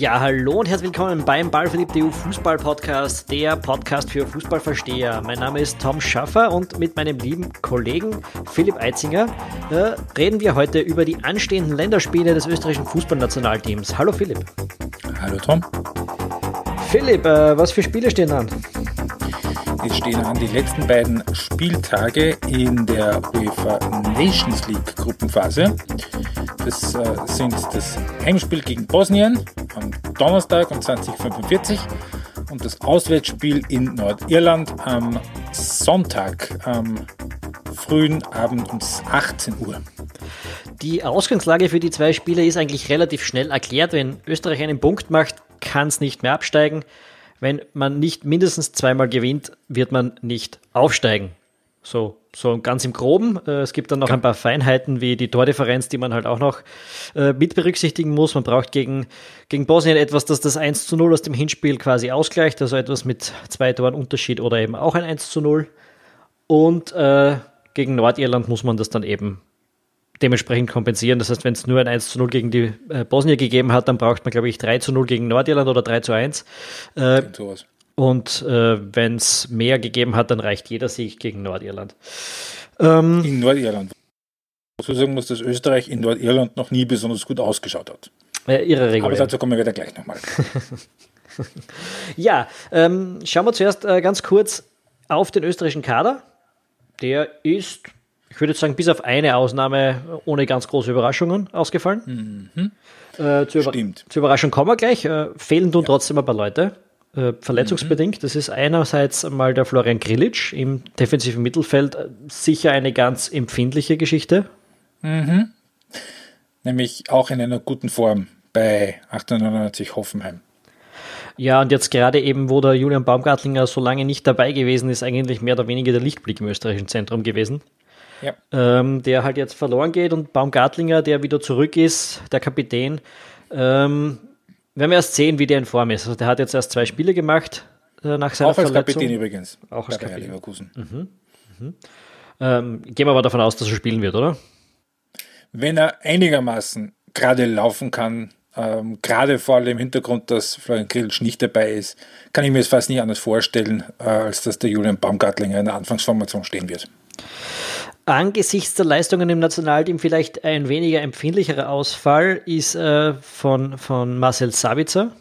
Ja, hallo und herzlich willkommen beim Ballverliebte EU Fußball Podcast, der Podcast für Fußballversteher. Mein Name ist Tom Schaffer und mit meinem lieben Kollegen Philipp Eitzinger äh, reden wir heute über die anstehenden Länderspiele des österreichischen Fußballnationalteams. Hallo Philipp. Hallo Tom. Philipp, äh, was für Spiele stehen an? Es stehen an die letzten beiden Spieltage in der UEFA Nations League Gruppenphase. Das äh, sind das Heimspiel gegen Bosnien Donnerstag um 20.45 und das Auswärtsspiel in Nordirland am Sonntag am frühen Abend um 18 Uhr. Die Ausgangslage für die zwei Spiele ist eigentlich relativ schnell erklärt. Wenn Österreich einen Punkt macht, kann es nicht mehr absteigen. Wenn man nicht mindestens zweimal gewinnt, wird man nicht aufsteigen. So, so ganz im Groben. Äh, es gibt dann noch ein paar Feinheiten wie die Tordifferenz, die man halt auch noch äh, mit berücksichtigen muss. Man braucht gegen, gegen Bosnien etwas, das das 1 zu 0 aus dem Hinspiel quasi ausgleicht, also etwas mit zwei Toren Unterschied oder eben auch ein 1 zu 0. Und äh, gegen Nordirland muss man das dann eben dementsprechend kompensieren. Das heißt, wenn es nur ein 1 zu 0 gegen die äh, Bosnier gegeben hat, dann braucht man, glaube ich, 3 zu 0 gegen Nordirland oder 3 zu 1. Äh, und äh, wenn es mehr gegeben hat, dann reicht jeder Sieg gegen Nordirland. Ähm, in Nordirland. So sagen muss, dass Österreich in Nordirland noch nie besonders gut ausgeschaut hat. Äh, ihre Regel. Aber dazu kommen wir wieder gleich nochmal. ja, ähm, schauen wir zuerst äh, ganz kurz auf den österreichischen Kader. Der ist ich würde sagen, bis auf eine Ausnahme ohne ganz große Überraschungen ausgefallen. Mhm. Äh, zur, Über Stimmt. zur Überraschung kommen wir gleich. Äh, fehlen tun ja. trotzdem ein paar Leute. Äh, verletzungsbedingt. Mhm. Das ist einerseits mal der Florian Grilic im defensiven Mittelfeld. Äh, sicher eine ganz empfindliche Geschichte. Mhm. Nämlich auch in einer guten Form bei 98 Hoffenheim. Ja, und jetzt gerade eben, wo der Julian Baumgartlinger so lange nicht dabei gewesen ist, eigentlich mehr oder weniger der Lichtblick im österreichischen Zentrum gewesen ja. ähm, der halt jetzt verloren geht und Baumgartlinger, der wieder zurück ist, der Kapitän. Ähm, werden wir erst sehen, wie der in Form ist. Also der hat jetzt erst zwei Spiele gemacht äh, nach seiner Auch als Verletzung. Kapitän übrigens. Auch als Kapitän. Leverkusen. Mhm. Mhm. Ähm, gehen wir aber davon aus, dass er spielen wird, oder? Wenn er einigermaßen gerade laufen kann, ähm, gerade vor dem Hintergrund, dass Florian Grillsch nicht dabei ist, kann ich mir es fast nicht anders vorstellen, äh, als dass der Julian Baumgartlinger in der Anfangsformation stehen wird angesichts der Leistungen im Nationalteam vielleicht ein weniger empfindlicherer Ausfall ist äh, von, von Marcel Sabitzer.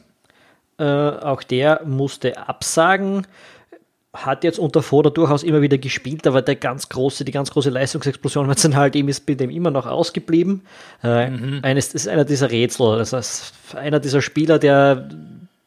Äh, auch der musste absagen. Hat jetzt unter Foda durchaus immer wieder gespielt, aber der ganz große, die ganz große Leistungsexplosion im Nationalteam ist bei dem immer noch ausgeblieben. Äh, mhm. eines, ist einer dieser Rätsel. Das heißt, einer dieser Spieler, der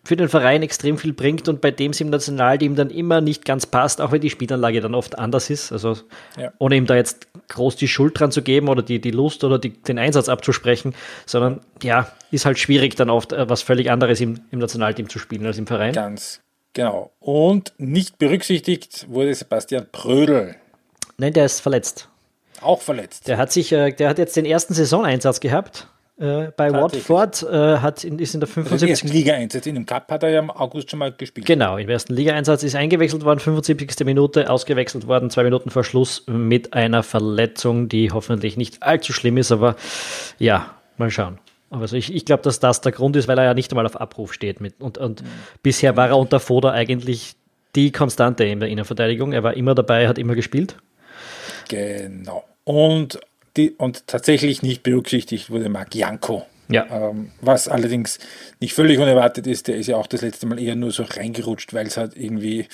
für den Verein extrem viel bringt und bei dem es im Nationalteam dann immer nicht ganz passt, auch wenn die Spielanlage dann oft anders ist. Also ja. ohne ihm da jetzt groß die Schuld dran zu geben oder die, die Lust oder die, den Einsatz abzusprechen, sondern ja, ist halt schwierig dann oft äh, was völlig anderes im, im Nationalteam zu spielen als im Verein. Ganz genau. Und nicht berücksichtigt wurde Sebastian Prödel. Nein, der ist verletzt. Auch verletzt. Der hat sich, äh, der hat jetzt den ersten Saisoneinsatz gehabt äh, bei Watford, äh, hat in, ist in der 75. Also ersten Liga-Einsatz. In dem Cup hat er ja im August schon mal gespielt. Genau, im ersten Liga-Einsatz ist eingewechselt worden, 75. Minute, ausgewechselt worden, zwei Minuten vor Schluss mit einer Verletzung, die hoffentlich nicht allzu schlimm ist, aber ja, mal schauen. Also ich, ich glaube, dass das der Grund ist, weil er ja nicht einmal auf Abruf steht. Mit, und und mhm. bisher war er unter Foda eigentlich die Konstante in der Innenverteidigung. Er war immer dabei, hat immer gespielt. Genau. Und die, und tatsächlich nicht berücksichtigt wurde Marc Janko. Ja. Ähm, was allerdings nicht völlig unerwartet ist, der ist ja auch das letzte Mal eher nur so reingerutscht, weil es halt irgendwie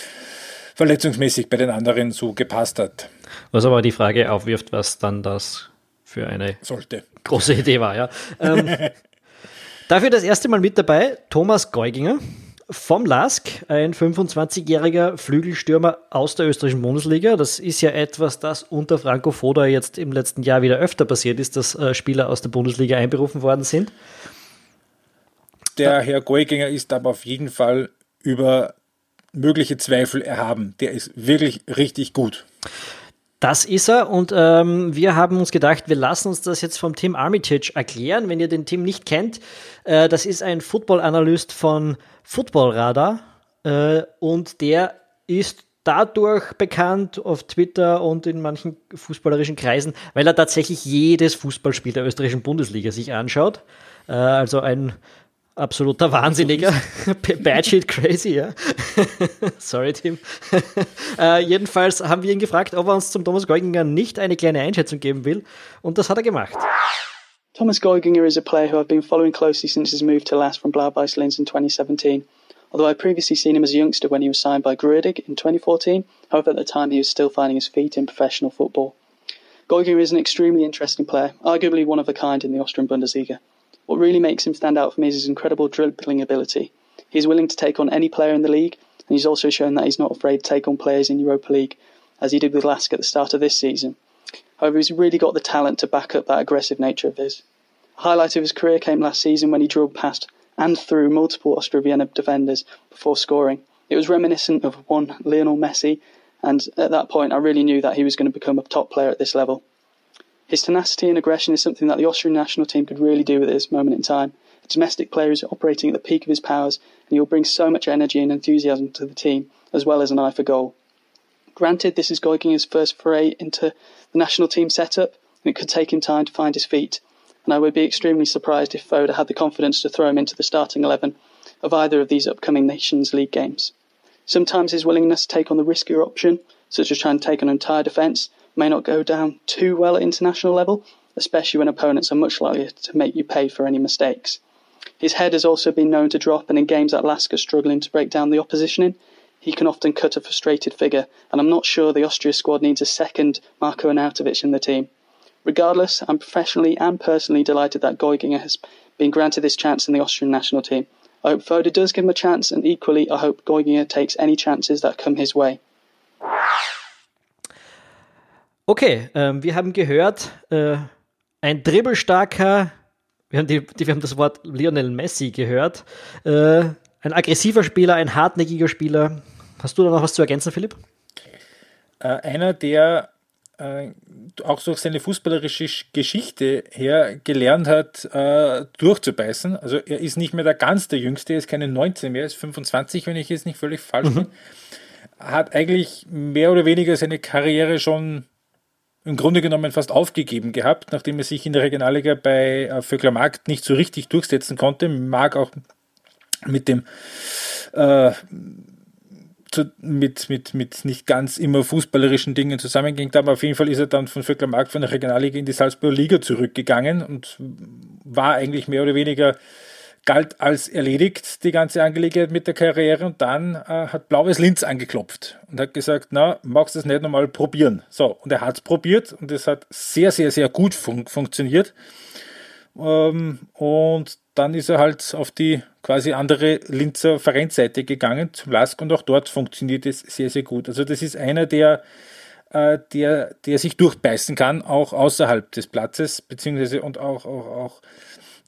verletzungsmäßig bei den anderen so gepasst hat. Was aber die Frage aufwirft, was dann das für eine Sollte. große Idee war, ja. Ähm, dafür das erste Mal mit dabei Thomas Geuginger vom LASK, ein 25-jähriger Flügelstürmer aus der österreichischen Bundesliga. Das ist ja etwas, das unter Franco Foda jetzt im letzten Jahr wieder öfter passiert ist, dass äh, Spieler aus der Bundesliga einberufen worden sind. Der Herr Goiginger ist aber auf jeden Fall über mögliche Zweifel erhaben. Der ist wirklich richtig gut. Das ist er und ähm, wir haben uns gedacht, wir lassen uns das jetzt vom Tim Armitage erklären. Wenn ihr den Tim nicht kennt, äh, das ist ein Football-Analyst von Footballradar äh, und der ist dadurch bekannt auf Twitter und in manchen fußballerischen Kreisen, weil er tatsächlich jedes Fußballspiel der österreichischen Bundesliga sich anschaut. Äh, also ein absoluter Wahnsinniger. Bad shit crazy, ja. Sorry, Tim. äh, jedenfalls haben wir ihn gefragt, ob er uns zum Thomas Geuginger nicht eine kleine Einschätzung geben will. Und das hat er gemacht. Thomas Geuginger is a player who I've been following closely since his move to Last from Blau-Weiß Linz in 2017. Although I'd previously seen him as a youngster when he was signed by Grudig in 2014, however, at the time he was still finding his feet in professional football. Geuginger is an extremely interesting player, arguably one of a kind in the Austrian Bundesliga. What really makes him stand out for me is his incredible dribbling ability. He's willing to take on any player in the league, and he's also shown that he's not afraid to take on players in Europa League, as he did with Lask at the start of this season. However, he's really got the talent to back up that aggressive nature of his. A highlight of his career came last season when he drilled past and through multiple Austria Vienna defenders before scoring. It was reminiscent of one Lionel Messi, and at that point, I really knew that he was going to become a top player at this level. His tenacity and aggression is something that the Austrian national team could really do with at this moment in time. A domestic player is operating at the peak of his powers, and he will bring so much energy and enthusiasm to the team, as well as an eye for goal. Granted, this is Goiginger's first foray into the national team setup, and it could take him time to find his feet. And I would be extremely surprised if Foda had the confidence to throw him into the starting 11 of either of these upcoming Nations League games. Sometimes his willingness to take on the riskier option, such as trying to take on an entire defence, may not go down too well at international level, especially when opponents are much likelier to make you pay for any mistakes. His head has also been known to drop, and in games that Lasker struggling to break down the opposition in, he can often cut a frustrated figure, and I'm not sure the Austria squad needs a second Marko Anautovic in the team. Regardless, I'm professionally and personally delighted that Geuginger has been granted this chance in the Austrian national team. I hope Foda does give him a chance, and equally, I hope Geuginger takes any chances that come his way. Okay, ähm, wir haben gehört, äh, ein dribbelstarker, wir haben, die, die, wir haben das Wort Lionel Messi gehört, äh, ein aggressiver Spieler, ein hartnäckiger Spieler. Hast du da noch was zu ergänzen, Philipp? Äh, einer, der äh, auch durch seine fußballerische Geschichte her gelernt hat, äh, durchzubeißen. Also er ist nicht mehr der ganz der Jüngste, er ist keine 19 mehr, er ist 25, wenn ich jetzt nicht völlig falsch mhm. bin. Hat eigentlich mehr oder weniger seine Karriere schon im Grunde genommen fast aufgegeben gehabt, nachdem er sich in der Regionalliga bei äh, Vöcklermarkt nicht so richtig durchsetzen konnte. Mag auch mit dem äh, zu, mit, mit, mit nicht ganz immer fußballerischen Dingen zusammenging, aber auf jeden Fall ist er dann von Vöcklermarkt von der Regionalliga in die Salzburger Liga zurückgegangen und war eigentlich mehr oder weniger galt als erledigt, die ganze Angelegenheit mit der Karriere. Und dann äh, hat Blaues Linz angeklopft und hat gesagt, na, magst du das nicht nochmal probieren? So, und er hat es probiert und es hat sehr, sehr, sehr gut fun funktioniert. Ähm, und dann ist er halt auf die quasi andere Linzer Vereinsseite gegangen zum Lask und auch dort funktioniert es sehr, sehr gut. Also das ist einer, der, äh, der, der sich durchbeißen kann, auch außerhalb des Platzes, beziehungsweise und auch, auch, auch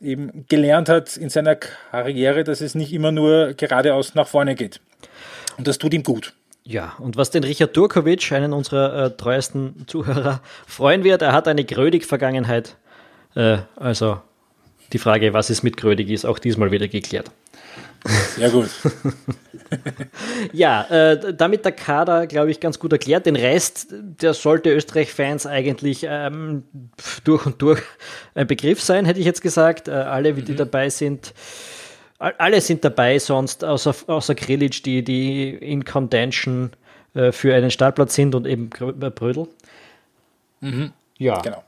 eben gelernt hat in seiner Karriere, dass es nicht immer nur geradeaus nach vorne geht. Und das tut ihm gut. Ja, und was den Richard Turkovic, einen unserer äh, treuesten Zuhörer, freuen wird, er hat eine Grödig-Vergangenheit. Äh, also die Frage, was es mit Grödig ist, auch diesmal wieder geklärt. Sehr gut. ja, äh, damit der Kader, glaube ich, ganz gut erklärt. Den Rest, der sollte Österreich-Fans eigentlich ähm, durch und durch ein Begriff sein, hätte ich jetzt gesagt. Äh, alle, die mhm. dabei sind, alle sind dabei, sonst außer, außer Grilic, die, die in Contention äh, für einen Startplatz sind und eben Brödel. Mhm. Ja. Genau.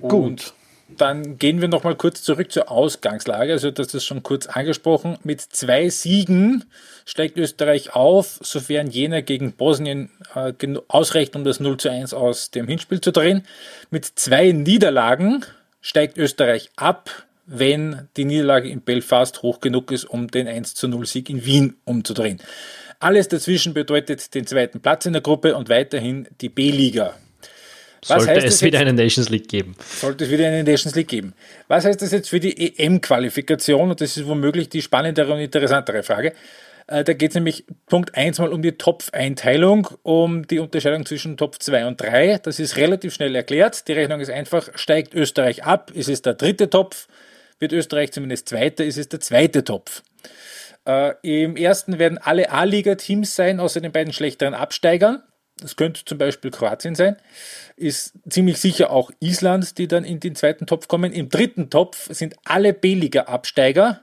Gut. Dann gehen wir nochmal kurz zurück zur Ausgangslage. Also, das ist schon kurz angesprochen. Mit zwei Siegen steigt Österreich auf, sofern jener gegen Bosnien äh, ausreicht, um das 0 zu 1 aus dem Hinspiel zu drehen. Mit zwei Niederlagen steigt Österreich ab, wenn die Niederlage in Belfast hoch genug ist, um den 1 zu 0 Sieg in Wien umzudrehen. Alles dazwischen bedeutet den zweiten Platz in der Gruppe und weiterhin die B-Liga. Was sollte es wieder eine Nations League geben. Sollte es wieder eine Nations League geben. Was heißt das jetzt für die EM-Qualifikation? Und das ist womöglich die spannendere und interessantere Frage. Äh, da geht es nämlich Punkt 1 mal um die Topf-Einteilung, um die Unterscheidung zwischen Top 2 und 3. Das ist relativ schnell erklärt. Die Rechnung ist einfach, steigt Österreich ab, ist es der dritte Topf, wird Österreich zumindest Zweiter, ist es der zweite Topf. Äh, Im ersten werden alle A-Liga-Teams sein, außer den beiden schlechteren Absteigern. Das könnte zum Beispiel Kroatien sein, ist ziemlich sicher auch Island, die dann in den zweiten Topf kommen. Im dritten Topf sind alle B-Liga-Absteiger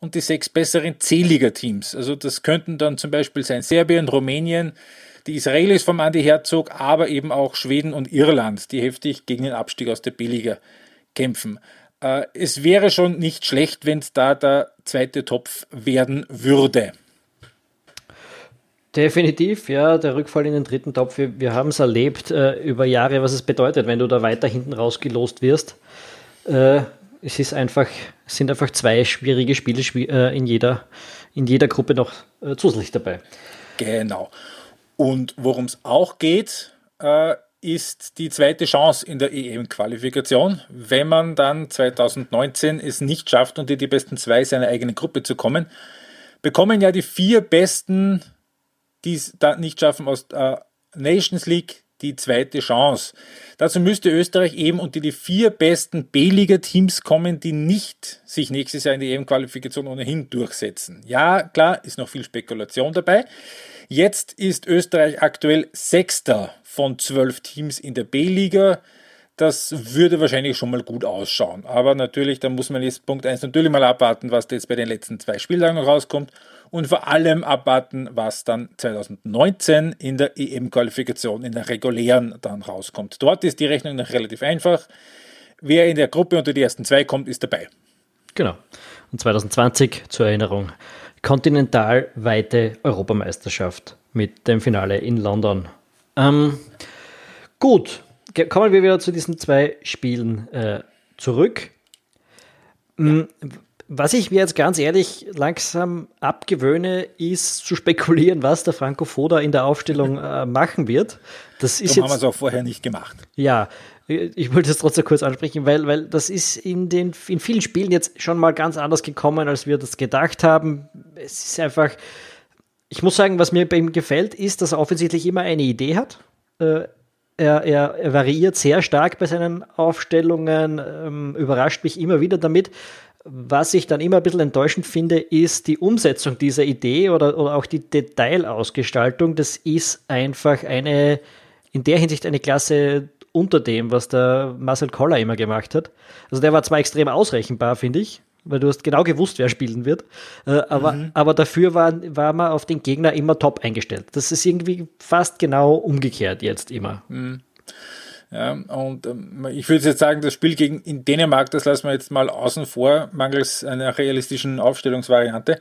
und die sechs besseren C-Liga-Teams. Also das könnten dann zum Beispiel sein Serbien, Rumänien, die Israelis vom Andi Herzog, aber eben auch Schweden und Irland, die heftig gegen den Abstieg aus der B-Liga kämpfen. Äh, es wäre schon nicht schlecht, wenn es da der zweite Topf werden würde. Definitiv, ja, der Rückfall in den dritten Topf. Wir, wir haben es erlebt äh, über Jahre, was es bedeutet, wenn du da weiter hinten rausgelost wirst. Äh, es ist einfach, es sind einfach zwei schwierige Spiele äh, in, jeder, in jeder Gruppe noch äh, zusätzlich dabei. Genau. Und worum es auch geht, äh, ist die zweite Chance in der EM-Qualifikation. Wenn man dann 2019 es nicht schafft, unter die besten zwei seiner eigenen Gruppe zu kommen, bekommen ja die vier besten, die es da nicht schaffen, aus der Nations League die zweite Chance. Dazu müsste Österreich eben unter die vier besten B-Liga-Teams kommen, die nicht sich nächstes Jahr in die EM-Qualifikation ohnehin durchsetzen. Ja, klar, ist noch viel Spekulation dabei. Jetzt ist Österreich aktuell Sechster von zwölf Teams in der B-Liga. Das würde wahrscheinlich schon mal gut ausschauen. Aber natürlich, da muss man jetzt Punkt 1 natürlich mal abwarten, was jetzt bei den letzten zwei Spieltagen noch rauskommt. Und vor allem abwarten, was dann 2019 in der EM-Qualifikation, in der regulären dann rauskommt. Dort ist die Rechnung noch relativ einfach. Wer in der Gruppe unter die ersten zwei kommt, ist dabei. Genau. Und 2020 zur Erinnerung kontinentalweite Europameisterschaft mit dem Finale in London. Ähm, gut, kommen wir wieder zu diesen zwei Spielen äh, zurück. Ja. Was ich mir jetzt ganz ehrlich langsam abgewöhne, ist zu spekulieren, was der Franco Foda in der Aufstellung äh, machen wird. Das ist Darum jetzt, haben wir es auch vorher nicht gemacht. Ja, ich wollte es trotzdem kurz ansprechen, weil, weil das ist in, den, in vielen Spielen jetzt schon mal ganz anders gekommen, als wir das gedacht haben. Es ist einfach, ich muss sagen, was mir bei ihm gefällt, ist, dass er offensichtlich immer eine Idee hat. Äh, er, er, er, variiert sehr stark bei seinen Aufstellungen, ähm, überrascht mich immer wieder damit. Was ich dann immer ein bisschen enttäuschend finde, ist die Umsetzung dieser Idee oder, oder auch die Detailausgestaltung. Das ist einfach eine, in der Hinsicht eine Klasse unter dem, was der Marcel Koller immer gemacht hat. Also der war zwar extrem ausrechenbar, finde ich, weil du hast genau gewusst, wer spielen wird, äh, aber, mhm. aber dafür war, war man auf den Gegner immer top eingestellt. Das ist irgendwie fast genau umgekehrt jetzt immer. Mhm. Ja, und ähm, ich würde jetzt sagen, das Spiel gegen in Dänemark, das lassen wir jetzt mal außen vor, mangels einer realistischen Aufstellungsvariante.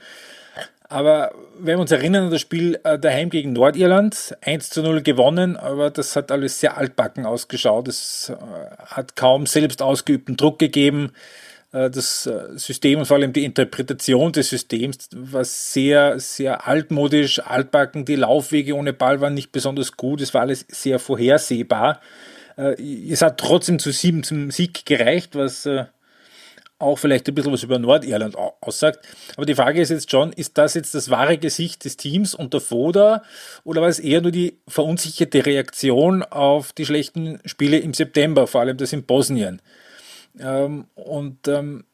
Aber wenn wir uns erinnern an das Spiel äh, daheim gegen Nordirland, 1 zu 0 gewonnen, aber das hat alles sehr altbacken ausgeschaut. Es äh, hat kaum selbst ausgeübten Druck gegeben. Äh, das System und vor allem die Interpretation des Systems war sehr, sehr altmodisch, altbacken. Die Laufwege ohne Ball waren nicht besonders gut. Es war alles sehr vorhersehbar. Es hat trotzdem zu sieben zum Sieg gereicht, was auch vielleicht ein bisschen was über Nordirland aussagt. Aber die Frage ist jetzt schon, ist das jetzt das wahre Gesicht des Teams unter Foda oder war es eher nur die verunsicherte Reaktion auf die schlechten Spiele im September, vor allem das in Bosnien? Ähm, und ähm,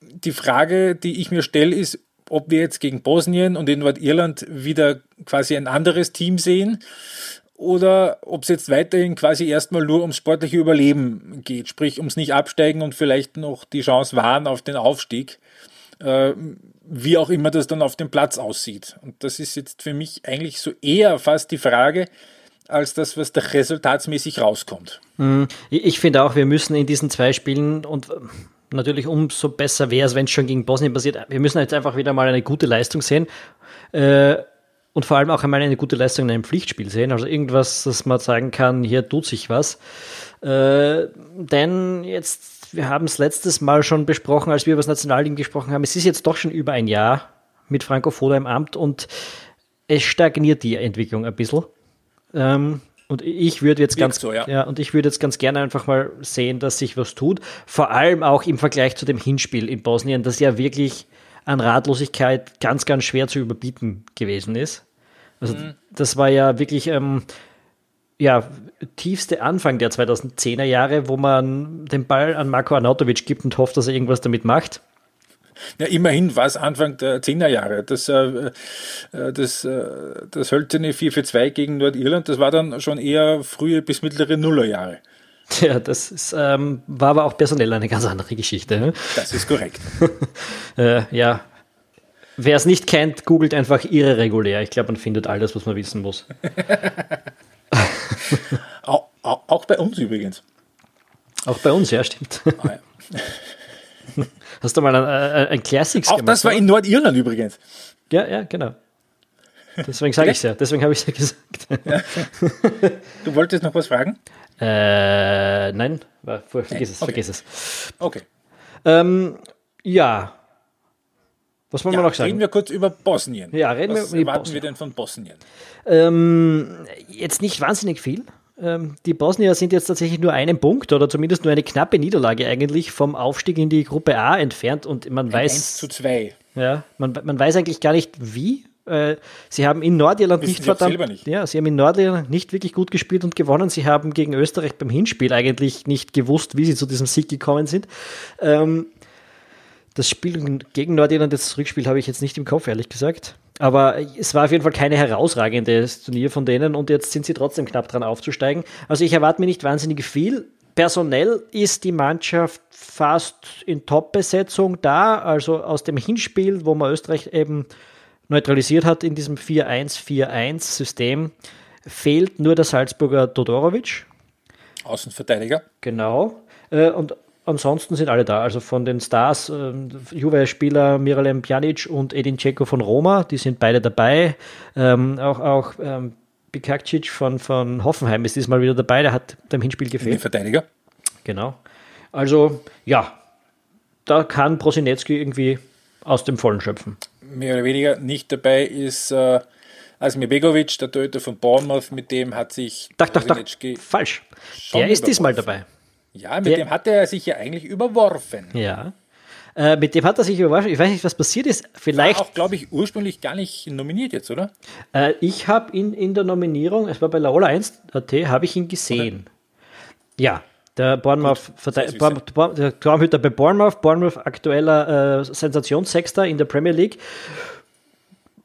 die Frage, die ich mir stelle, ist, ob wir jetzt gegen Bosnien und in Nordirland wieder quasi ein anderes Team sehen oder ob es jetzt weiterhin quasi erstmal nur ums sportliche Überleben geht, sprich ums nicht absteigen und vielleicht noch die Chance wahren auf den Aufstieg, äh, wie auch immer das dann auf dem Platz aussieht. Und das ist jetzt für mich eigentlich so eher fast die Frage, als das, was da resultatsmäßig rauskommt. Mhm. Ich finde auch, wir müssen in diesen zwei Spielen und natürlich umso besser wäre es, wenn es schon gegen Bosnien passiert. Wir müssen jetzt einfach wieder mal eine gute Leistung sehen. Äh, und vor allem auch einmal eine gute Leistung in einem Pflichtspiel sehen. Also irgendwas, dass man sagen kann, hier tut sich was. Äh, denn jetzt, wir haben es letztes Mal schon besprochen, als wir über das Nationalteam gesprochen haben. Es ist jetzt doch schon über ein Jahr mit Franco Foda im Amt und es stagniert die Entwicklung ein bisschen. Ähm, und ich würde jetzt ganz, so, ja. ja. und ich würde jetzt ganz gerne einfach mal sehen, dass sich was tut. Vor allem auch im Vergleich zu dem Hinspiel in Bosnien, das ja wirklich an Ratlosigkeit ganz, ganz schwer zu überbieten gewesen ist. Also mhm. das war ja wirklich ähm, ja, tiefste Anfang der 2010er Jahre, wo man den Ball an Marco Arnautovic gibt und hofft, dass er irgendwas damit macht. Ja, immerhin war es Anfang der 10er Jahre. Das, äh, äh, das, äh, das hölzerne 4 für 2 gegen Nordirland, das war dann schon eher frühe bis mittlere Nullerjahre. Ja, das ist, ähm, war aber auch personell eine ganz andere Geschichte. Ne? Das ist korrekt. äh, ja. Wer es nicht kennt, googelt einfach ihre regulär. Ich glaube, man findet alles, was man wissen muss. auch, auch, auch, bei uns übrigens. Auch bei uns, ja, stimmt. Ah, ja. Hast du mal ein, ein, ein Classics auch gemacht? Auch das war in Nordirland übrigens. Ja, ja, genau. Deswegen sage ich es ja. Deswegen habe ich es ja gesagt. Ja. Du wolltest noch was fragen? Äh, nein, vergiss es, okay. vergiss es. Okay. Ähm, ja. Was wollen ja, wir noch sagen? Reden wir kurz über Bosnien. Ja, reden Was wir über erwarten wir denn von Bosnien? Ähm, jetzt nicht wahnsinnig viel. Ähm, die Bosnier sind jetzt tatsächlich nur einen Punkt oder zumindest nur eine knappe Niederlage eigentlich vom Aufstieg in die Gruppe A entfernt und man Ein weiß. 1 zu 2. Ja, man, man weiß eigentlich gar nicht wie. Äh, sie haben in Nordirland Wissen nicht verdammt. Nicht. Ja, sie haben in Nordirland nicht wirklich gut gespielt und gewonnen. Sie haben gegen Österreich beim Hinspiel eigentlich nicht gewusst, wie sie zu diesem Sieg gekommen sind. Ähm, das Spiel gegen Nordirland, das Rückspiel habe ich jetzt nicht im Kopf, ehrlich gesagt. Aber es war auf jeden Fall keine herausragende Turnier von denen und jetzt sind sie trotzdem knapp dran aufzusteigen. Also ich erwarte mir nicht wahnsinnig viel. Personell ist die Mannschaft fast in Top-Besetzung da. Also aus dem Hinspiel, wo man Österreich eben neutralisiert hat in diesem 4-1-4-1-System, fehlt nur der Salzburger Todorovic. Außenverteidiger. Genau. Äh, und ansonsten sind alle da. Also von den Stars, äh, Juve-Spieler Miralem Pjanic und Edin Dzeko von Roma, die sind beide dabei. Ähm, auch auch ähm, Bikakcic von, von Hoffenheim ist diesmal wieder dabei, der hat beim Hinspiel gefehlt. Den Verteidiger. Genau. Also, ja, da kann Prosinecki irgendwie aus dem Vollen schöpfen. Mehr oder weniger nicht dabei ist äh, Asmir Begovic, der Töter von Bournemouth, mit dem hat sich. Doch, doch, doch, falsch. Der ist diesmal dabei. Ja, mit der, dem hat er sich ja eigentlich überworfen. Ja. Äh, mit dem hat er sich überworfen. Ich weiß nicht, was passiert ist. Vielleicht. War auch, glaube ich, ursprünglich gar nicht nominiert jetzt, oder? Äh, ich habe ihn in der Nominierung, es war bei Laola 1.at, habe ich ihn gesehen. Oder? Ja, der Bournemouth, der Traumhüter bei Bournemouth, Bournemouth aktueller äh, Sensationssexter in der Premier League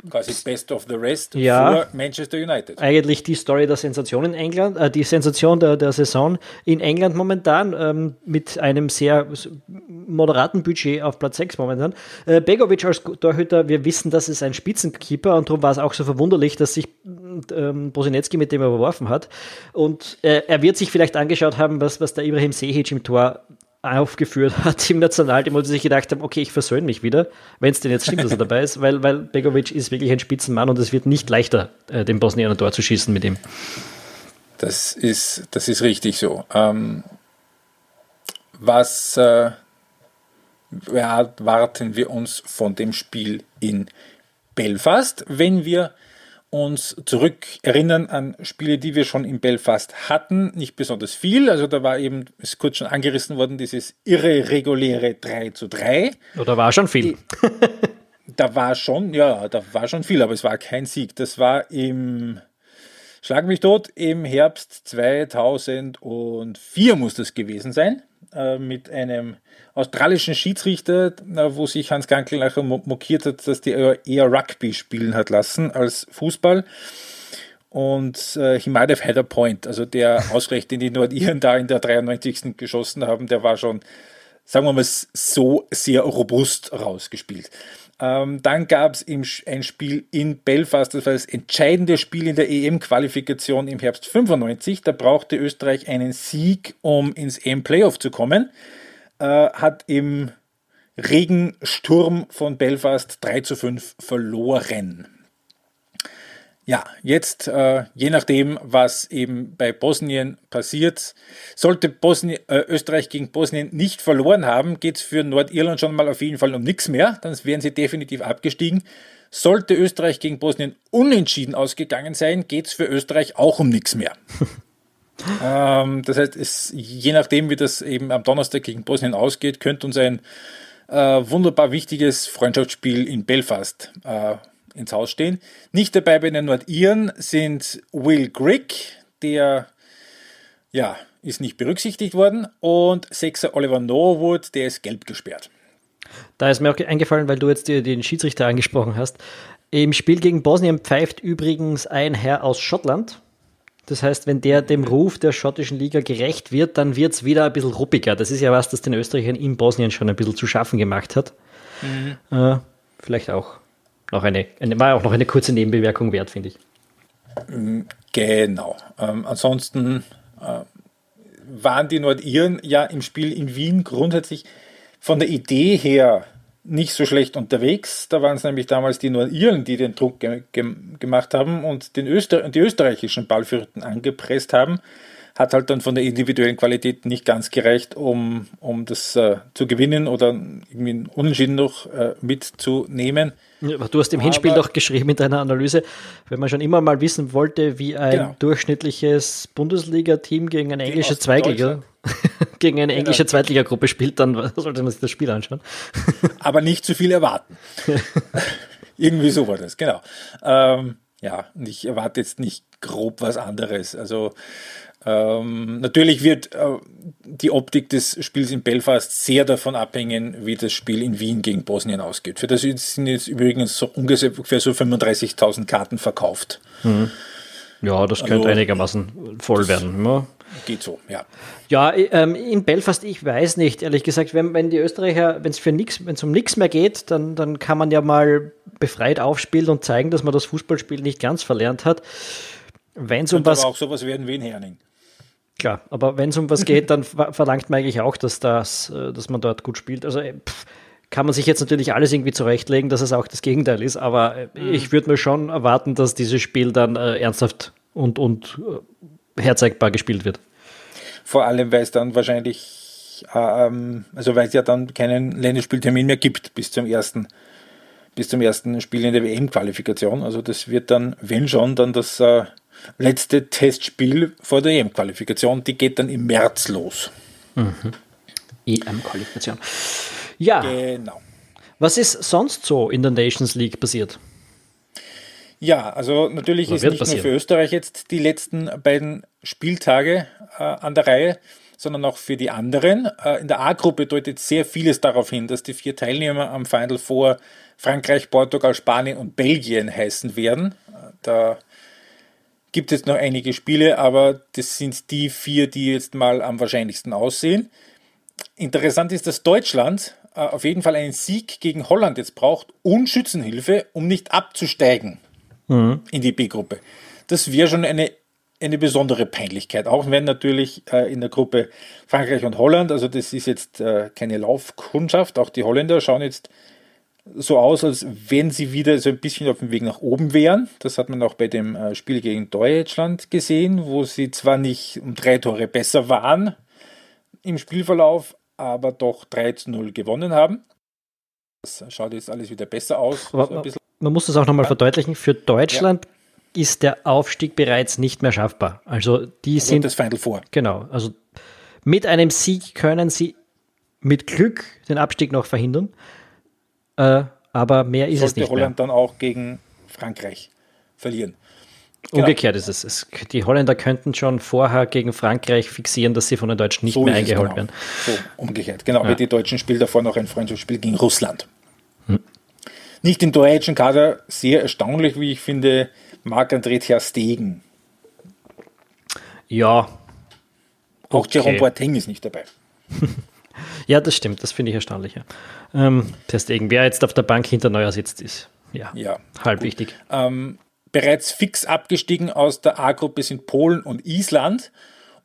quasi Best of the Rest ja, vor Manchester United. Eigentlich die Story der Sensation in England, äh, die Sensation der, der Saison in England momentan ähm, mit einem sehr moderaten Budget auf Platz 6 momentan. Äh, Begovic als Torhüter, wir wissen, das ist ein Spitzenkeeper und darum war es auch so verwunderlich, dass sich ähm, Bosinecki mit dem überworfen hat. Und äh, er wird sich vielleicht angeschaut haben, was, was der Ibrahim Sehic im Tor aufgeführt hat im Nationalteam, sie sich gedacht haben, okay, ich versöhne mich wieder, wenn es denn jetzt stimmt, dass er dabei ist, weil, weil Begovic ist wirklich ein Spitzenmann und es wird nicht leichter, äh, den Bosniern ein Tor zu schießen mit ihm. Das ist, das ist richtig so. Ähm, was äh, erwarten wir uns von dem Spiel in Belfast, wenn wir uns zurück erinnern an Spiele, die wir schon in Belfast hatten. Nicht besonders viel. Also da war eben, ist kurz schon angerissen worden, dieses irre reguläre 3 zu 3. Oder war schon viel. da war schon, ja, da war schon viel, aber es war kein Sieg. Das war im, schlag mich tot, im Herbst 2004 muss das gewesen sein. Äh, mit einem australischen Schiedsrichter, wo sich Hans Gankel nachher mokiert hat, dass die eher Rugby spielen hat lassen als Fußball. Und äh, he might have had a point. Also der Ausrecht, den die Nordiren da in der 93. geschossen haben, der war schon, sagen wir mal, so sehr robust rausgespielt. Ähm, dann gab es ein Spiel in Belfast, das war das entscheidende Spiel in der EM-Qualifikation im Herbst 95. Da brauchte Österreich einen Sieg, um ins EM-Playoff zu kommen äh, hat im Regensturm von Belfast 3 zu 5 verloren. Ja, jetzt, äh, je nachdem, was eben bei Bosnien passiert, sollte Bosnien, äh, Österreich gegen Bosnien nicht verloren haben, geht es für Nordirland schon mal auf jeden Fall um nichts mehr, dann wären sie definitiv abgestiegen. Sollte Österreich gegen Bosnien unentschieden ausgegangen sein, geht es für Österreich auch um nichts mehr. Ähm, das heißt, es, je nachdem, wie das eben am Donnerstag gegen Bosnien ausgeht, könnte uns ein äh, wunderbar wichtiges Freundschaftsspiel in Belfast äh, ins Haus stehen. Nicht dabei bei den Nordiren sind Will Grigg, der ja, ist nicht berücksichtigt worden, und Sechser Oliver Norwood, der ist gelb gesperrt. Da ist mir auch eingefallen, weil du jetzt den Schiedsrichter angesprochen hast. Im Spiel gegen Bosnien pfeift übrigens ein Herr aus Schottland. Das heißt, wenn der dem Ruf der schottischen Liga gerecht wird, dann wird es wieder ein bisschen ruppiger. Das ist ja was, das den Österreichern in Bosnien schon ein bisschen zu schaffen gemacht hat. Mhm. Äh, vielleicht auch noch eine, eine, war auch noch eine kurze Nebenbemerkung wert, finde ich. Genau. Ähm, ansonsten äh, waren die Nordiren ja im Spiel in Wien grundsätzlich von der Idee her nicht so schlecht unterwegs. Da waren es nämlich damals die Nordiren, die den Druck ge ge gemacht haben und den Öster die österreichischen Ballführten angepresst haben. Hat halt dann von der individuellen Qualität nicht ganz gereicht, um, um das äh, zu gewinnen oder irgendwie einen Unentschieden noch äh, mitzunehmen. Du hast im Hinspiel doch geschrieben in deiner Analyse, wenn man schon immer mal wissen wollte, wie ein genau. durchschnittliches Bundesliga-Team gegen eine englische Zweitliga gegen eine genau. englische genau. Zweitliga-Gruppe spielt, dann sollte man sich das Spiel anschauen. Aber nicht zu viel erwarten. Irgendwie so war das, genau. Ähm, ja, und ich erwarte jetzt nicht grob was anderes. Also ähm, natürlich wird äh, die Optik des Spiels in Belfast sehr davon abhängen, wie das Spiel in Wien gegen Bosnien ausgeht. Für das sind jetzt übrigens so ungefähr so 35.000 Karten verkauft. Mhm. Ja, das könnte also, einigermaßen voll werden. Ja. Geht so, ja. Ja, ähm, in Belfast, ich weiß nicht, ehrlich gesagt, wenn, wenn die Österreicher, wenn es für nichts, wenn es um nichts mehr geht, dann, dann kann man ja mal befreit aufspielen und zeigen, dass man das Fußballspiel nicht ganz verlernt hat. Wenn es um was. Aber auch sowas werden wie in Herning. Klar, aber wenn es um was geht, dann verlangt man eigentlich auch, dass, das, äh, dass man dort gut spielt. Also äh, pff, kann man sich jetzt natürlich alles irgendwie zurechtlegen, dass es auch das Gegenteil ist, aber äh, mhm. ich würde mir schon erwarten, dass dieses Spiel dann äh, ernsthaft und, und äh, herzeigbar gespielt wird. Vor allem, weil es dann wahrscheinlich, ähm, also weil es ja dann keinen Länderspieltermin mehr gibt bis zum ersten bis zum ersten Spiel in der WM-Qualifikation. Also das wird dann, wenn schon, dann das äh, letzte Testspiel vor der EM-Qualifikation. Die geht dann im März los. Mhm. EM-Qualifikation. Ja. Genau. Was ist sonst so in der Nations League passiert? Ja, also natürlich Oder ist nicht passieren? nur für Österreich jetzt die letzten beiden Spieltage äh, an der Reihe, sondern auch für die anderen. Äh, in der A-Gruppe deutet sehr vieles darauf hin, dass die vier Teilnehmer am Final Four Frankreich, Portugal, Spanien und Belgien heißen werden. Äh, da gibt es noch einige Spiele, aber das sind die vier, die jetzt mal am wahrscheinlichsten aussehen. Interessant ist, dass Deutschland äh, auf jeden Fall einen Sieg gegen Holland jetzt braucht und Schützenhilfe, um nicht abzusteigen mhm. in die B-Gruppe. Das wäre schon eine, eine besondere Peinlichkeit, auch wenn natürlich äh, in der Gruppe Frankreich und Holland, also das ist jetzt äh, keine Laufkundschaft, auch die Holländer schauen jetzt so aus, als wenn sie wieder so ein bisschen auf dem Weg nach oben wären. Das hat man auch bei dem äh, Spiel gegen Deutschland gesehen, wo sie zwar nicht um drei Tore besser waren im Spielverlauf, aber doch 3 zu 0 gewonnen haben. Das schaut jetzt alles wieder besser aus. So man muss das auch nochmal verdeutlichen. Für Deutschland ja. ist der Aufstieg bereits nicht mehr schaffbar. Also die also sind. das Final vor. Genau. Also mit einem Sieg können sie mit Glück den Abstieg noch verhindern. Äh, aber mehr ist Sollte es nicht. Holland mehr. dann auch gegen Frankreich verlieren. Genau. Umgekehrt ist es. es. Die Holländer könnten schon vorher gegen Frankreich fixieren, dass sie von den Deutschen nicht so mehr eingeholt genau. werden. So, umgekehrt. Genau, ja. wie die Deutschen spielen davor noch ein Freundschaftsspiel gegen Russland. Hm. Nicht im deutschen Kader, sehr erstaunlich, wie ich finde, Marc-André Ter Stegen. Ja. Auch okay. Jerome Boateng ist nicht dabei. Ja, das stimmt, das finde ich erstaunlich. Ja. Ähm, deswegen, wer jetzt auf der Bank hinter Neuer sitzt, ist ja, ja halb gut. wichtig. Ähm, bereits fix abgestiegen aus der A-Gruppe sind Polen und Island.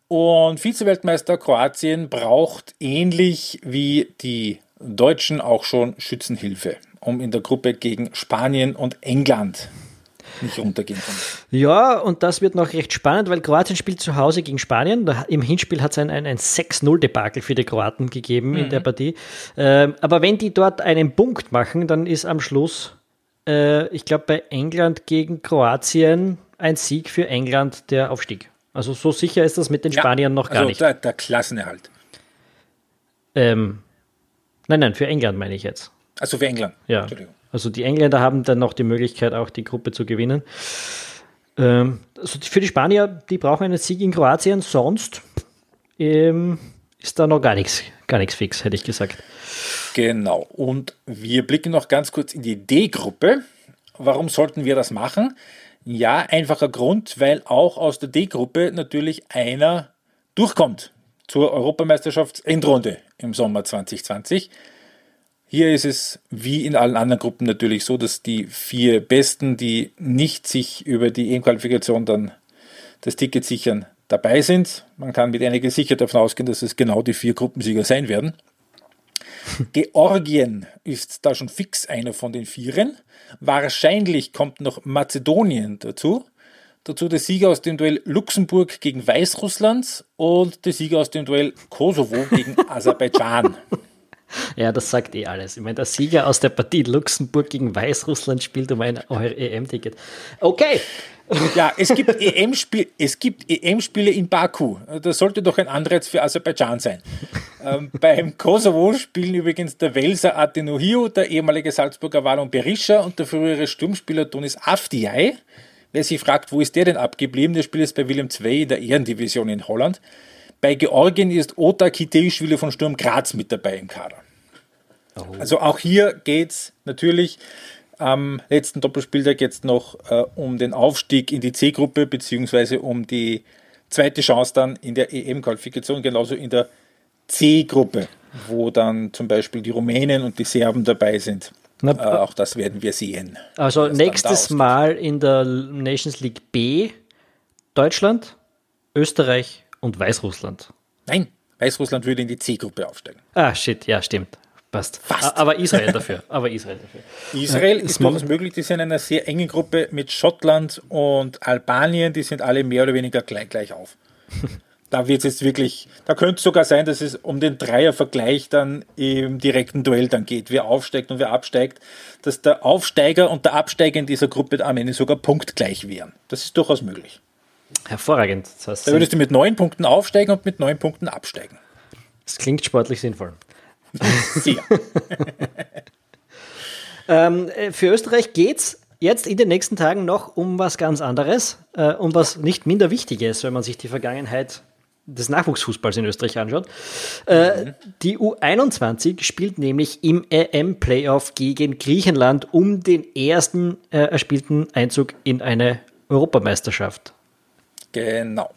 Und Vize-Weltmeister Kroatien braucht ähnlich wie die Deutschen auch schon Schützenhilfe, um in der Gruppe gegen Spanien und England nicht runtergehen kann. Ja, und das wird noch recht spannend, weil Kroatien spielt zu Hause gegen Spanien. Im Hinspiel hat es ein, ein, ein 6-0-Debakel für die Kroaten gegeben mhm. in der Partie. Ähm, aber wenn die dort einen Punkt machen, dann ist am Schluss, äh, ich glaube, bei England gegen Kroatien ein Sieg für England der Aufstieg. Also so sicher ist das mit den ja, Spaniern noch gar also nicht. Der, der Klassenerhalt. Ähm, nein, nein, für England meine ich jetzt. Also für England. Ja. Also die Engländer haben dann noch die Möglichkeit, auch die Gruppe zu gewinnen. Ähm, also für die Spanier, die brauchen einen Sieg in Kroatien, sonst ähm, ist da noch gar nichts, gar nichts fix, hätte ich gesagt. Genau. Und wir blicken noch ganz kurz in die D-Gruppe. Warum sollten wir das machen? Ja, einfacher Grund, weil auch aus der D-Gruppe natürlich einer durchkommt zur Europameisterschaftsendrunde im Sommer 2020. Hier ist es wie in allen anderen Gruppen natürlich so, dass die vier Besten, die nicht sich über die EM-Qualifikation dann das Ticket sichern, dabei sind. Man kann mit einiger Sicherheit davon ausgehen, dass es genau die vier Gruppensieger sein werden. Georgien ist da schon fix einer von den Vieren. Wahrscheinlich kommt noch Mazedonien dazu. Dazu der Sieger aus dem Duell Luxemburg gegen Weißrussland und der Sieger aus dem Duell Kosovo gegen Aserbaidschan. Ja, das sagt eh alles. Ich meine, der Sieger aus der Partie Luxemburg gegen Weißrussland spielt um ein EM-Ticket. Okay. Ja, es gibt EM-Spiele EM in Baku. Das sollte doch ein Anreiz für Aserbaidschan sein. Ähm, beim Kosovo spielen übrigens der Welser Atenohio, der ehemalige Salzburger Wallon Berisha und der frühere Sturmspieler Donis Afdiay. Wer sich fragt, wo ist der denn abgeblieben? Der spielt jetzt bei Willem II in der Ehrendivision in Holland. Bei Georgien ist Ota Kiteischwili von Sturm Graz mit dabei im Kader. Oh. Also auch hier geht es natürlich am letzten Doppelspieltag jetzt noch äh, um den Aufstieg in die C-Gruppe beziehungsweise um die zweite Chance dann in der EM-Qualifikation, genauso in der C-Gruppe, wo dann zum Beispiel die Rumänen und die Serben dabei sind. Na, äh, auch das werden wir sehen. Also nächstes Mal in der Nations League B Deutschland, Österreich und Weißrussland. Nein, Weißrussland würde in die C-Gruppe aufsteigen. Ah, shit, ja, stimmt. Passt. Fast. Aber Israel dafür. Aber Israel dafür. Israel ist durchaus möglich. Die sind in einer sehr engen Gruppe mit Schottland und Albanien. Die sind alle mehr oder weniger gleich, gleich auf. da wird es jetzt wirklich, da könnte es sogar sein, dass es um den Dreiervergleich dann im direkten Duell dann geht. Wer aufsteigt und wer absteigt, dass der Aufsteiger und der Absteiger in dieser Gruppe am Ende sogar punktgleich wären. Das ist durchaus möglich. Hervorragend. Das heißt, da würdest du mit neun Punkten aufsteigen und mit neun Punkten absteigen. Das klingt sportlich sinnvoll. Sehr. ähm, äh, für Österreich geht es jetzt in den nächsten Tagen noch um was ganz anderes, äh, um was nicht minder Wichtiges, wenn man sich die Vergangenheit des Nachwuchsfußballs in Österreich anschaut. Äh, mhm. Die U21 spielt nämlich im EM-Playoff gegen Griechenland um den ersten äh, erspielten Einzug in eine Europameisterschaft. Genau.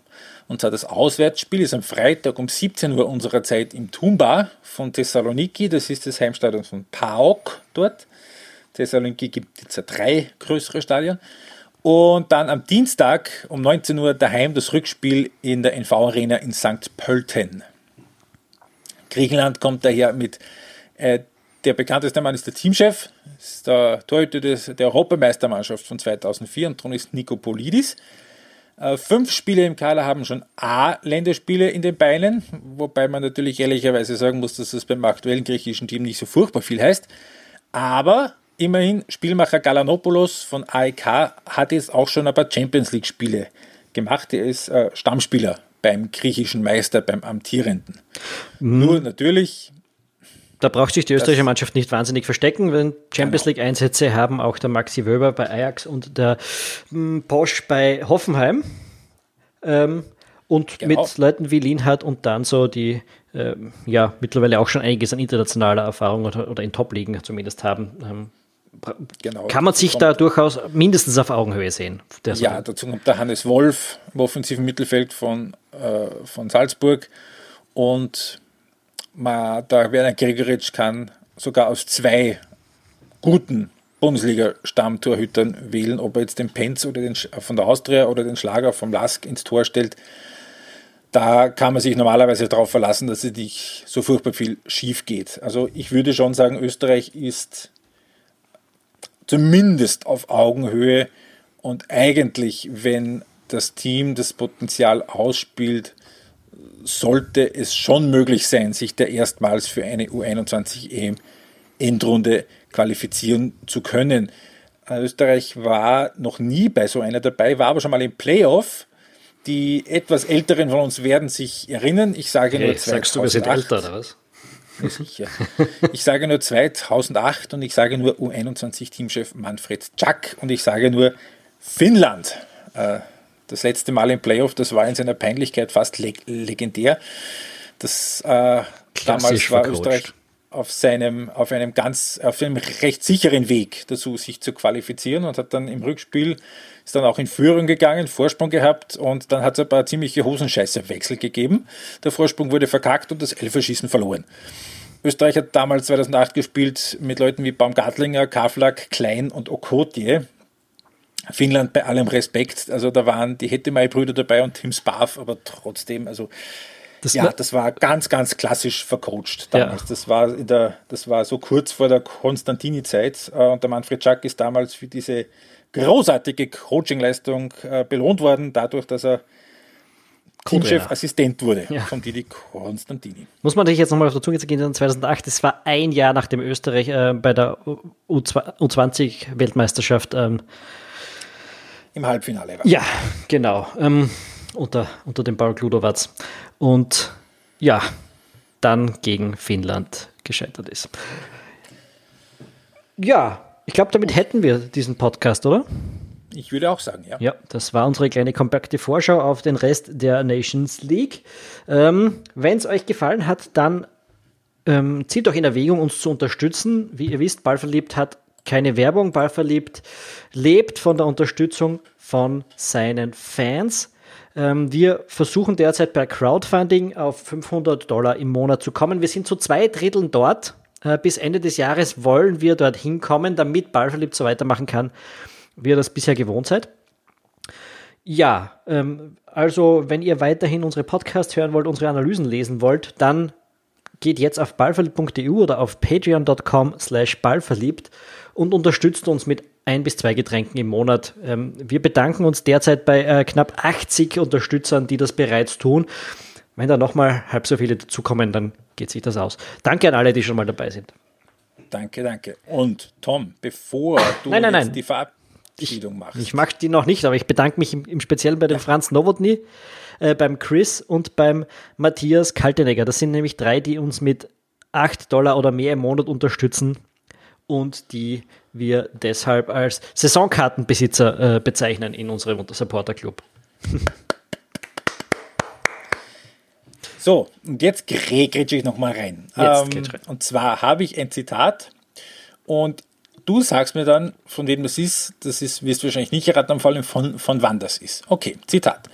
Und zwar das Auswärtsspiel ist am Freitag um 17 Uhr unserer Zeit im Tumba von Thessaloniki. Das ist das Heimstadion von PAOK dort. Thessaloniki gibt jetzt drei größere Stadien. Und dann am Dienstag um 19 Uhr daheim das Rückspiel in der NV Arena in St. Pölten. Griechenland kommt daher mit, äh, der bekannteste Mann ist der Teamchef, ist der Torhüter der Europameistermannschaft von 2004 und darum ist Nikopolidis. Fünf Spiele im Kader haben schon A-Länderspiele in den Beinen, wobei man natürlich ehrlicherweise sagen muss, dass das beim aktuellen griechischen Team nicht so furchtbar viel heißt. Aber immerhin, Spielmacher Galanopoulos von AEK hat jetzt auch schon ein paar Champions League-Spiele gemacht. Er ist äh, Stammspieler beim griechischen Meister, beim Amtierenden. Mhm. Nur natürlich da braucht sich die österreichische Mannschaft nicht wahnsinnig verstecken, wenn Champions genau. League Einsätze haben auch der Maxi Wöber bei Ajax und der hm, Posch bei Hoffenheim. Ähm, und genau. mit Leuten wie Lienhardt und dann so die äh, ja mittlerweile auch schon einiges an internationaler Erfahrung oder, oder in Top-Ligen zumindest haben. Ähm, genau. Kann man sich da durchaus mindestens auf Augenhöhe sehen? ja, dazu kommt der Hannes Wolf im offensiven Mittelfeld von, äh, von Salzburg und man, der Werner Gregoritsch kann sogar aus zwei guten Bundesliga-Stammtorhütern wählen, ob er jetzt den Penz oder den, von der Austria oder den Schlager vom Lask ins Tor stellt. Da kann man sich normalerweise darauf verlassen, dass es nicht so furchtbar viel schief geht. Also ich würde schon sagen, Österreich ist zumindest auf Augenhöhe und eigentlich, wenn das Team das Potenzial ausspielt, sollte es schon möglich sein, sich da erstmals für eine U21 EM Endrunde qualifizieren zu können. Österreich war noch nie bei so einer dabei, war aber schon mal im Playoff. Die etwas Älteren von uns werden sich erinnern. Ich sage hey, nur 2008. Sagst du, wir sind älter, oder was? Ja, sicher. Ich sage nur 2008 und ich sage nur U21-Teamchef Manfred Czak und ich sage nur Finnland. Äh, das letzte Mal im Playoff, das war in seiner Peinlichkeit fast leg legendär. Das äh, damals war Österreich auf seinem, auf einem ganz, auf einem recht sicheren Weg dazu, sich zu qualifizieren und hat dann im Rückspiel ist dann auch in Führung gegangen, Vorsprung gehabt und dann hat es ein paar ziemliche Hosenscheiße-Wechsel gegeben. Der Vorsprung wurde verkackt und das Elferschießen verloren. Österreich hat damals 2008 gespielt mit Leuten wie Baumgartlinger, Kaflak, Klein und Okotje. Finnland bei allem Respekt, also da waren die Hettemay-Brüder dabei und Tim Spav, aber trotzdem, also das ja, das war ganz, ganz klassisch vercoacht damals. Ja. Das, war in der, das war so kurz vor der Konstantini-Zeit äh, und der Manfred Schack ist damals für diese großartige Coachingleistung äh, belohnt worden, dadurch, dass er Teamchef-Assistent wurde ja. von Didi Konstantini. Muss man dich jetzt nochmal auf der Zunge gehen, 2008, das war ein Jahr nachdem Österreich äh, bei der U20-Weltmeisterschaft ähm, im Halbfinale war. Ja, genau. Ähm, unter, unter dem Paul Kludovac und ja, dann gegen Finnland gescheitert ist. Ja, ich glaube, damit hätten wir diesen Podcast, oder? Ich würde auch sagen, ja. Ja, das war unsere kleine kompakte Vorschau auf den Rest der Nations League. Ähm, Wenn es euch gefallen hat, dann ähm, zieht doch in Erwägung, uns zu unterstützen. Wie ihr wisst, Ballverliebt hat keine Werbung. Ballverliebt lebt von der Unterstützung von seinen Fans. Ähm, wir versuchen derzeit bei Crowdfunding auf 500 Dollar im Monat zu kommen. Wir sind zu zwei Dritteln dort. Äh, bis Ende des Jahres wollen wir dorthin kommen, damit Ballverliebt so weitermachen kann, wie ihr das bisher gewohnt seid. Ja, ähm, also wenn ihr weiterhin unsere Podcasts hören wollt, unsere Analysen lesen wollt, dann geht jetzt auf ballverliebt.eu oder auf patreon.com slash ballverliebt und unterstützt uns mit ein bis zwei Getränken im Monat. Ähm, wir bedanken uns derzeit bei äh, knapp 80 Unterstützern, die das bereits tun. Wenn da nochmal halb so viele dazukommen, dann geht sich das aus. Danke an alle, die schon mal dabei sind. Danke, danke. Und Tom, bevor du nein, nein, nein. die Verabschiedung machst. Ich mache die noch nicht, aber ich bedanke mich im, im Speziellen bei dem ja. Franz Nowotny, äh, beim Chris und beim Matthias Kaltenegger. Das sind nämlich drei, die uns mit 8 Dollar oder mehr im Monat unterstützen und die wir deshalb als Saisonkartenbesitzer äh, bezeichnen in unserem Supporter Club. so, und jetzt grätsche ich nochmal rein. Ähm, und zwar habe ich ein Zitat und du sagst mir dann, von wem das ist. Das ist, wirst du wahrscheinlich nicht erraten, vor allem von, von wann das ist. Okay, Zitat.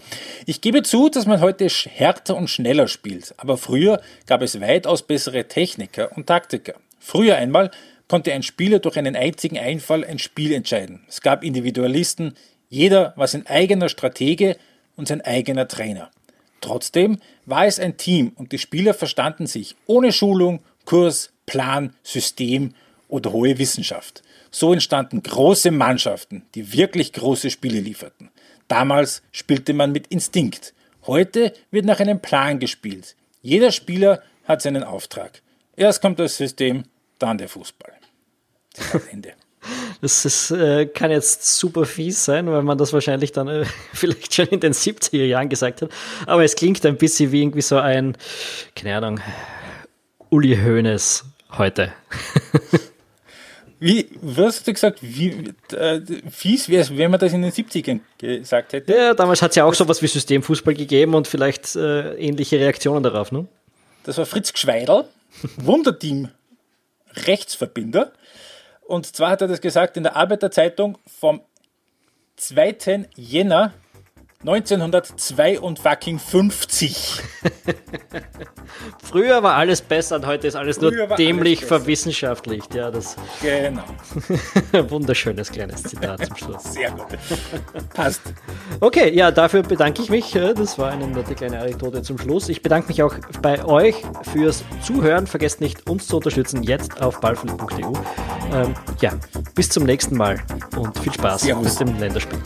Ich gebe zu, dass man heute härter und schneller spielt, aber früher gab es weitaus bessere Techniker und Taktiker. Früher einmal konnte ein Spieler durch einen einzigen Einfall ein Spiel entscheiden. Es gab Individualisten, jeder war sein eigener Stratege und sein eigener Trainer. Trotzdem war es ein Team und die Spieler verstanden sich ohne Schulung, Kurs, Plan, System oder hohe Wissenschaft. So entstanden große Mannschaften, die wirklich große Spiele lieferten. Damals spielte man mit Instinkt. Heute wird nach einem Plan gespielt. Jeder Spieler hat seinen Auftrag. Erst kommt das System, dann der Fußball. Ende. Das ist, äh, kann jetzt super fies sein, weil man das wahrscheinlich dann äh, vielleicht schon in den 70er Jahren gesagt hat. Aber es klingt ein bisschen wie irgendwie so ein, keine Ahnung, Uli Hoeneß heute. Wie, was hast du gesagt? Wie, äh, fies wäre es, wenn man das in den 70ern gesagt hätte? Ja, damals hat es ja auch sowas wie Systemfußball gegeben und vielleicht äh, ähnliche Reaktionen darauf, ne? Das war Fritz Gschweidel, Wunderteam Rechtsverbinder. Und zwar hat er das gesagt in der Arbeiterzeitung vom 2. Jänner 1952. Früher war alles besser und heute ist alles Früher nur dämlich verwissenschaftlicht. Ja, das genau. Wunderschönes kleines Zitat zum Schluss. Sehr gut. Passt. Okay, ja, dafür bedanke ich mich. Das war eine nette kleine Anekdote zum Schluss. Ich bedanke mich auch bei euch fürs Zuhören. Vergesst nicht, uns zu unterstützen jetzt auf ballflug.eu. Ähm, ja, bis zum nächsten Mal und viel Spaß Servus. mit dem Länderspiel.